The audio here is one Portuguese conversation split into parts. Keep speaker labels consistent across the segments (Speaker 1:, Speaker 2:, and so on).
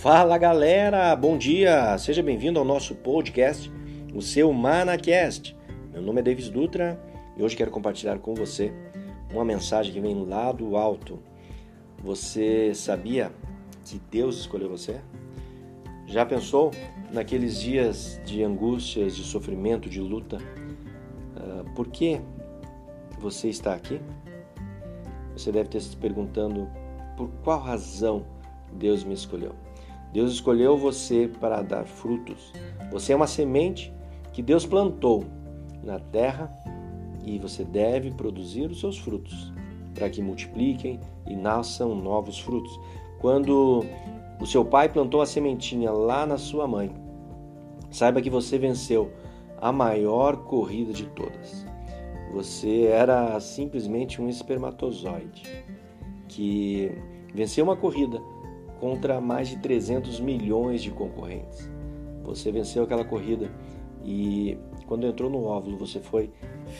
Speaker 1: Fala galera, bom dia! Seja bem-vindo ao nosso podcast, o seu Manacast. Meu nome é Davis Dutra e hoje quero compartilhar com você uma mensagem que vem lá do alto. Você sabia que Deus escolheu você? Já pensou naqueles dias de angústias, de sofrimento, de luta? Uh, por que você está aqui? Você deve ter se perguntando por qual razão Deus me escolheu. Deus escolheu você para dar frutos. Você é uma semente que Deus plantou na terra e você deve produzir os seus frutos para que multipliquem e nasçam novos frutos. Quando o seu pai plantou a sementinha lá na sua mãe, saiba que você venceu a maior corrida de todas. Você era simplesmente um espermatozoide que venceu uma corrida contra mais de 300 milhões de concorrentes. Você venceu aquela corrida e quando entrou no óvulo você foi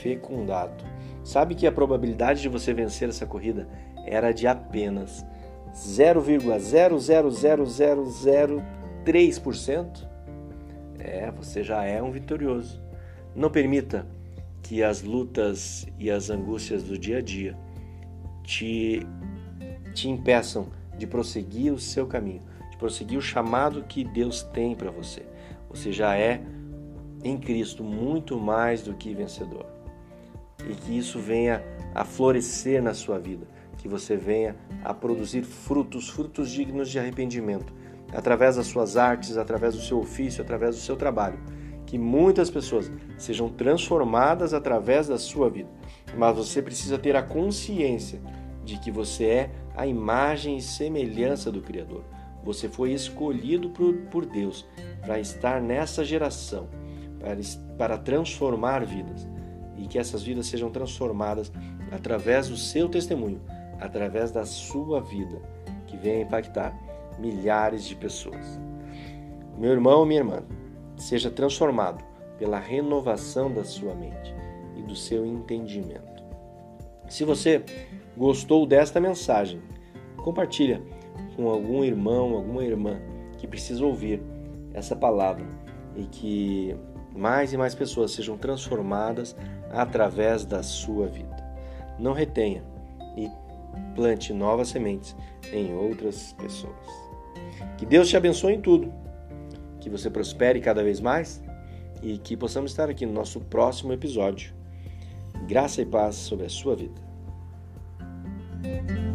Speaker 1: fecundado. Sabe que a probabilidade de você vencer essa corrida era de apenas 0,00003%? É, você já é um vitorioso. Não permita que as lutas e as angústias do dia a dia te, te impeçam de prosseguir o seu caminho, de prosseguir o chamado que Deus tem para você. Você já é em Cristo muito mais do que vencedor. E que isso venha a florescer na sua vida, que você venha a produzir frutos, frutos dignos de arrependimento, através das suas artes, através do seu ofício, através do seu trabalho. Que muitas pessoas sejam transformadas através da sua vida. Mas você precisa ter a consciência de que você é a imagem e semelhança do Criador. Você foi escolhido por, Deus para estar nessa geração, para, para transformar vidas e que essas vidas sejam transformadas através do seu testemunho, através da sua vida, que venha impactar milhares de pessoas. Meu irmão, minha irmã, seja transformado pela renovação da sua mente e do seu entendimento. Se você gostou desta mensagem, compartilha com algum irmão, alguma irmã que precisa ouvir essa palavra e que mais e mais pessoas sejam transformadas através da sua vida. Não retenha e plante novas sementes em outras pessoas. Que Deus te abençoe em tudo, que você prospere cada vez mais e que possamos estar aqui no nosso próximo episódio. Graça e paz sobre a sua vida. Bye.